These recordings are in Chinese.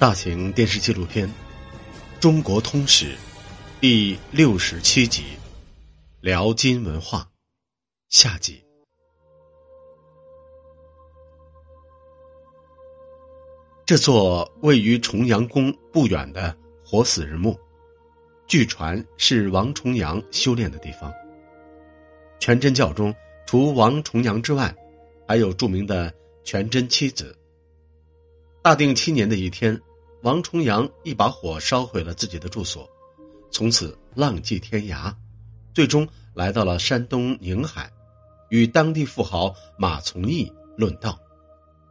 大型电视纪录片《中国通史》第六十七集《辽金文化》下集。这座位于重阳宫不远的活死人墓，据传是王重阳修炼的地方。全真教中，除王重阳之外，还有著名的全真七子。大定七年的一天。王重阳一把火烧毁了自己的住所，从此浪迹天涯，最终来到了山东宁海，与当地富豪马从义论道，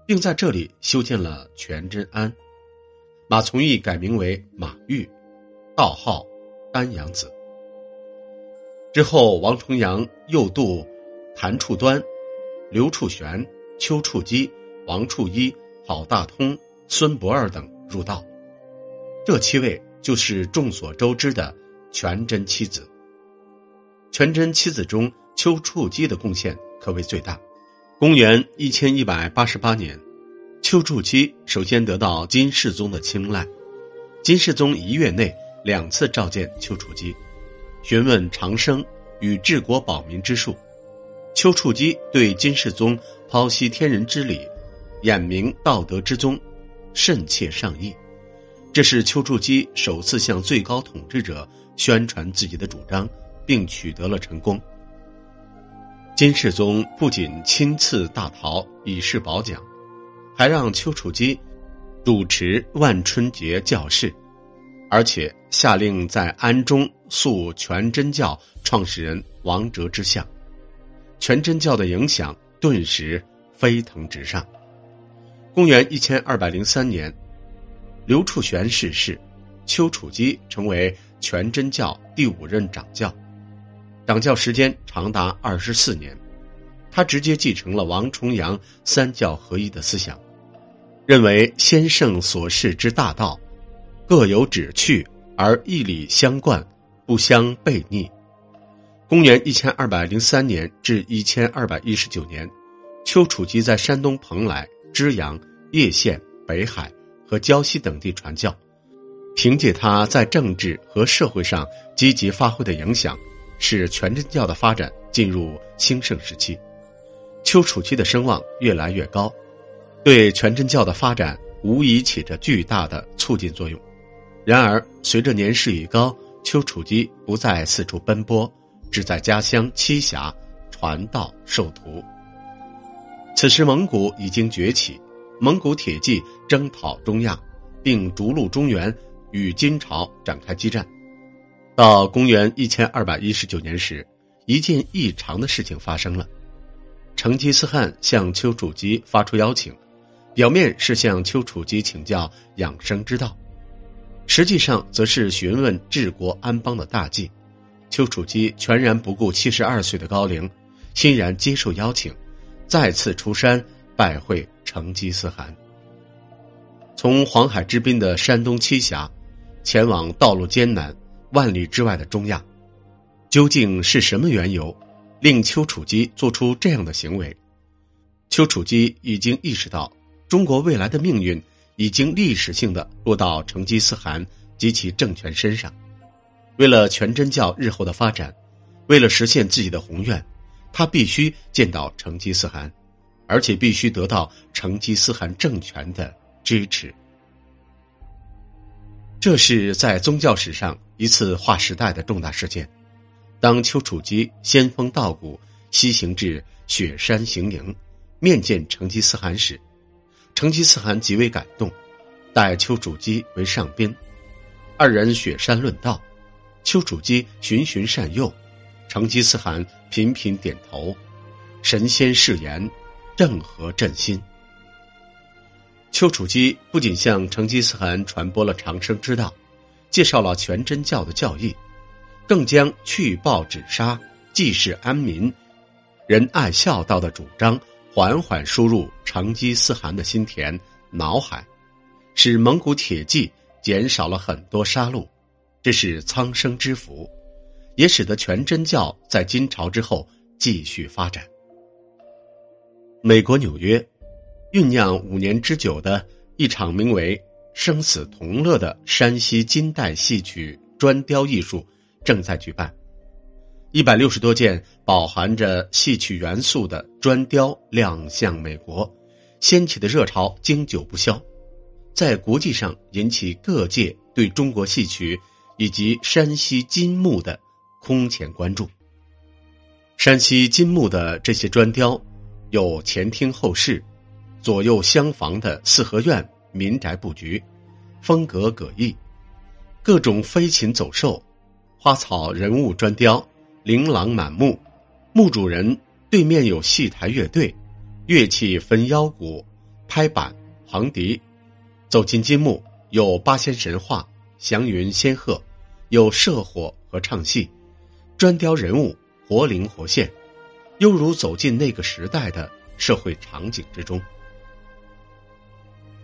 并在这里修建了全真庵。马从义改名为马玉，道号丹阳子。之后，王重阳又度谭处端、刘处玄、丘处机、王处一、郝大通、孙不二等。入道，这七位就是众所周知的全真七子。全真七子中，丘处机的贡献可谓最大。公元一千一百八十八年，丘处机首先得到金世宗的青睐。金世宗一月内两次召见丘处机，询问长生与治国保民之术。丘处机对金世宗剖析天人之理，眼明道德之宗。甚切上意，这是丘处机首次向最高统治者宣传自己的主张，并取得了成功。金世宗不仅亲赐大桃以示褒奖，还让丘处机主持万春节教事，而且下令在安中塑全真教创始人王哲之像，全真教的影响顿时飞腾直上。公元一千二百零三年，刘处玄逝世，丘处机成为全真教第五任掌教，掌教时间长达二十四年。他直接继承了王重阳三教合一的思想，认为先圣所示之大道，各有旨趣而义理相贯，不相悖逆。公元一千二百零三年至一千二百一十九年，丘处机在山东蓬莱。支阳、叶县、北海和胶西等地传教，凭借他在政治和社会上积极发挥的影响，使全真教的发展进入兴盛时期。丘处机的声望越来越高，对全真教的发展无疑起着巨大的促进作用。然而，随着年事已高，丘处机不再四处奔波，只在家乡栖霞传道授徒。此时，蒙古已经崛起，蒙古铁骑征讨中亚，并逐鹿中原，与金朝展开激战。到公元一千二百一十九年时，一件异常的事情发生了：成吉思汗向丘处机发出邀请，表面是向丘处机请教养生之道，实际上则是询问治国安邦的大计。丘处机全然不顾七十二岁的高龄，欣然接受邀请。再次出山拜会成吉思汗。从黄海之滨的山东栖霞，前往道路艰难、万里之外的中亚，究竟是什么缘由，令丘处机做出这样的行为？丘处机已经意识到，中国未来的命运已经历史性的落到成吉思汗及其政权身上。为了全真教日后的发展，为了实现自己的宏愿。他必须见到成吉思汗，而且必须得到成吉思汗政权的支持。这是在宗教史上一次划时代的重大事件。当丘处机仙风道骨西行至雪山行营，面见成吉思汗时，成吉思汗极为感动，待丘处机为上宾，二人雪山论道，丘处机循循善诱。成吉思汗频频点头，神仙誓言，正和振兴。丘处机不仅向成吉思汗传播了长生之道，介绍了全真教的教义，更将去暴止杀、济世安民、仁爱孝道的主张缓缓输入成吉思汗的心田脑海，使蒙古铁骑减少了很多杀戮，这是苍生之福。也使得全真教在金朝之后继续发展。美国纽约，酝酿五年之久的一场名为“生死同乐的山西金代戏曲砖雕艺术正在举办。一百六十多件饱含着戏曲元素的砖雕亮相美国，掀起的热潮经久不消，在国际上引起各界对中国戏曲以及山西金木的空前关注。山西金木的这些砖雕，有前厅后室、左右厢房的四合院民宅布局，风格各异，各种飞禽走兽、花草人物砖雕。琳琅满目，墓主人对面有戏台乐队，乐器分腰鼓、拍板、横笛。走进金墓，有八仙神话、祥云仙鹤，有射火和唱戏，砖雕人物活灵活现，犹如走进那个时代的社会场景之中。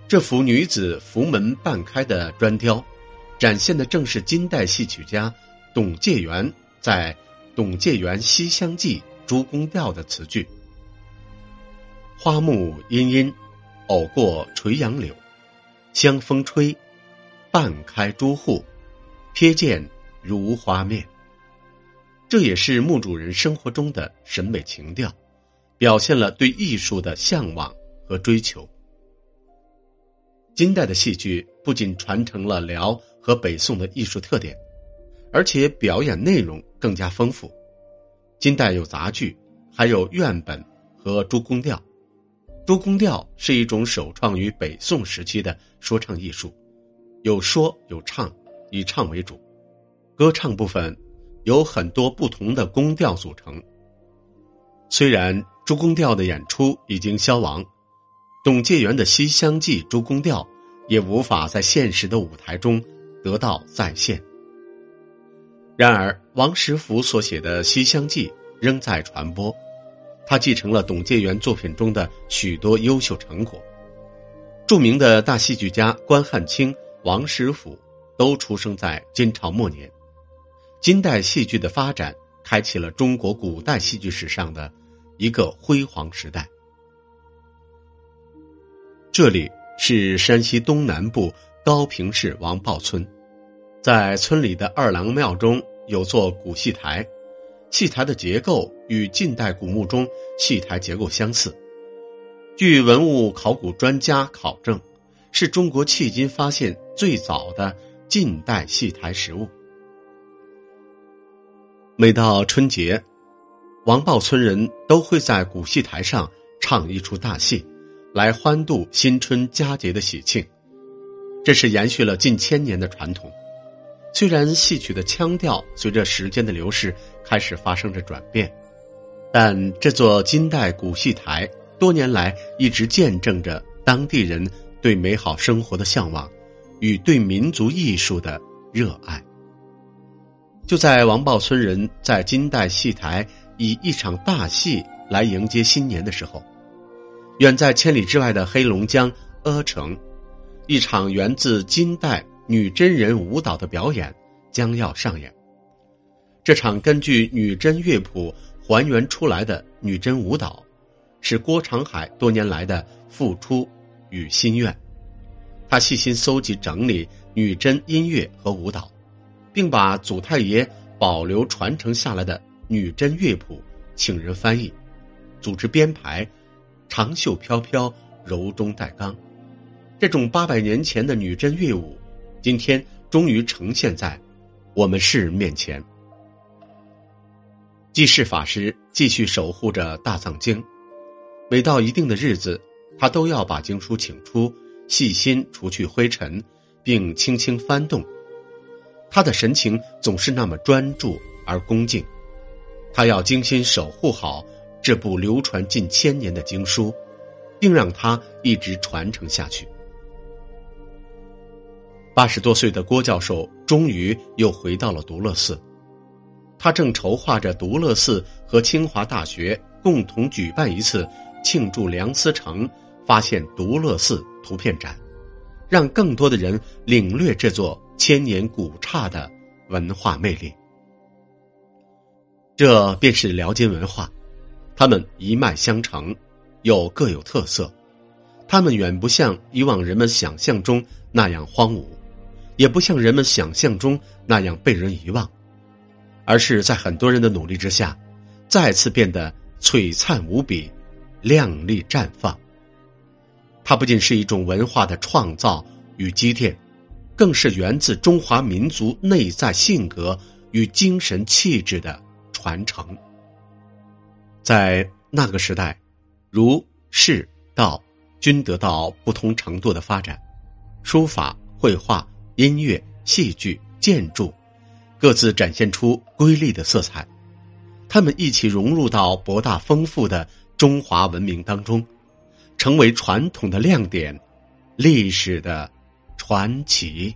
这幅女子福门半开的砖雕，展现的正是金代戏曲家董介元在。董介元《西厢记》朱公调的词句：“花木阴阴，偶过垂杨柳，香风吹，半开朱户，瞥见如花面。”这也是墓主人生活中的审美情调，表现了对艺术的向往和追求。金代的戏剧不仅传承了辽和北宋的艺术特点。而且表演内容更加丰富。金代有杂剧，还有院本和诸宫调。诸宫调是一种首创于北宋时期的说唱艺术，有说有唱，以唱为主。歌唱部分有很多不同的宫调组成。虽然诸宫调的演出已经消亡，董介元的《西厢记》诸宫调也无法在现实的舞台中得到再现。然而，王实甫所写的《西厢记》仍在传播，他继承了董介元作品中的许多优秀成果。著名的大戏剧家关汉卿、王实甫都出生在金朝末年，金代戏剧的发展开启了中国古代戏剧史上的一个辉煌时代。这里是山西东南部高平市王豹村。在村里的二郎庙中有座古戏台，戏台的结构与近代古墓中戏台结构相似。据文物考古专家考证，是中国迄今发现最早的近代戏台实物。每到春节，王豹村人都会在古戏台上唱一出大戏，来欢度新春佳节的喜庆。这是延续了近千年的传统。虽然戏曲的腔调随着时间的流逝开始发生着转变，但这座金代古戏台多年来一直见证着当地人对美好生活的向往与对民族艺术的热爱。就在王豹村人在金代戏台以一场大戏来迎接新年的时候，远在千里之外的黑龙江阿城，一场源自金代。女真人舞蹈的表演将要上演。这场根据女真乐谱还原出来的女真舞蹈，是郭长海多年来的付出与心愿。他细心搜集整理女真音乐和舞蹈，并把祖太爷保留传承下来的女真乐谱请人翻译，组织编排，长袖飘飘，柔中带刚。这种八百年前的女真乐舞。今天终于呈现在我们世人面前。济世法师继续守护着大藏经，每到一定的日子，他都要把经书请出，细心除去灰尘，并轻轻翻动。他的神情总是那么专注而恭敬。他要精心守护好这部流传近千年的经书，并让它一直传承下去。八十多岁的郭教授终于又回到了独乐寺，他正筹划着独乐寺和清华大学共同举办一次庆祝梁思成发现独乐寺图片展，让更多的人领略这座千年古刹的文化魅力。这便是辽金文化，他们一脉相承，又各有特色，他们远不像以往人们想象中那样荒芜，也不像人们想象中那样被人遗忘，而是在很多人的努力之下，再次变得璀璨无比、亮丽绽放。它不仅是一种文化的创造与积淀，更是源自中华民族内在性格与精神气质的传承。在那个时代，儒、释、道均得到不同程度的发展，书法、绘画、音乐、戏剧、建筑，各自展现出瑰丽的色彩，他们一起融入到博大丰富的中华文明当中。成为传统的亮点，历史的传奇。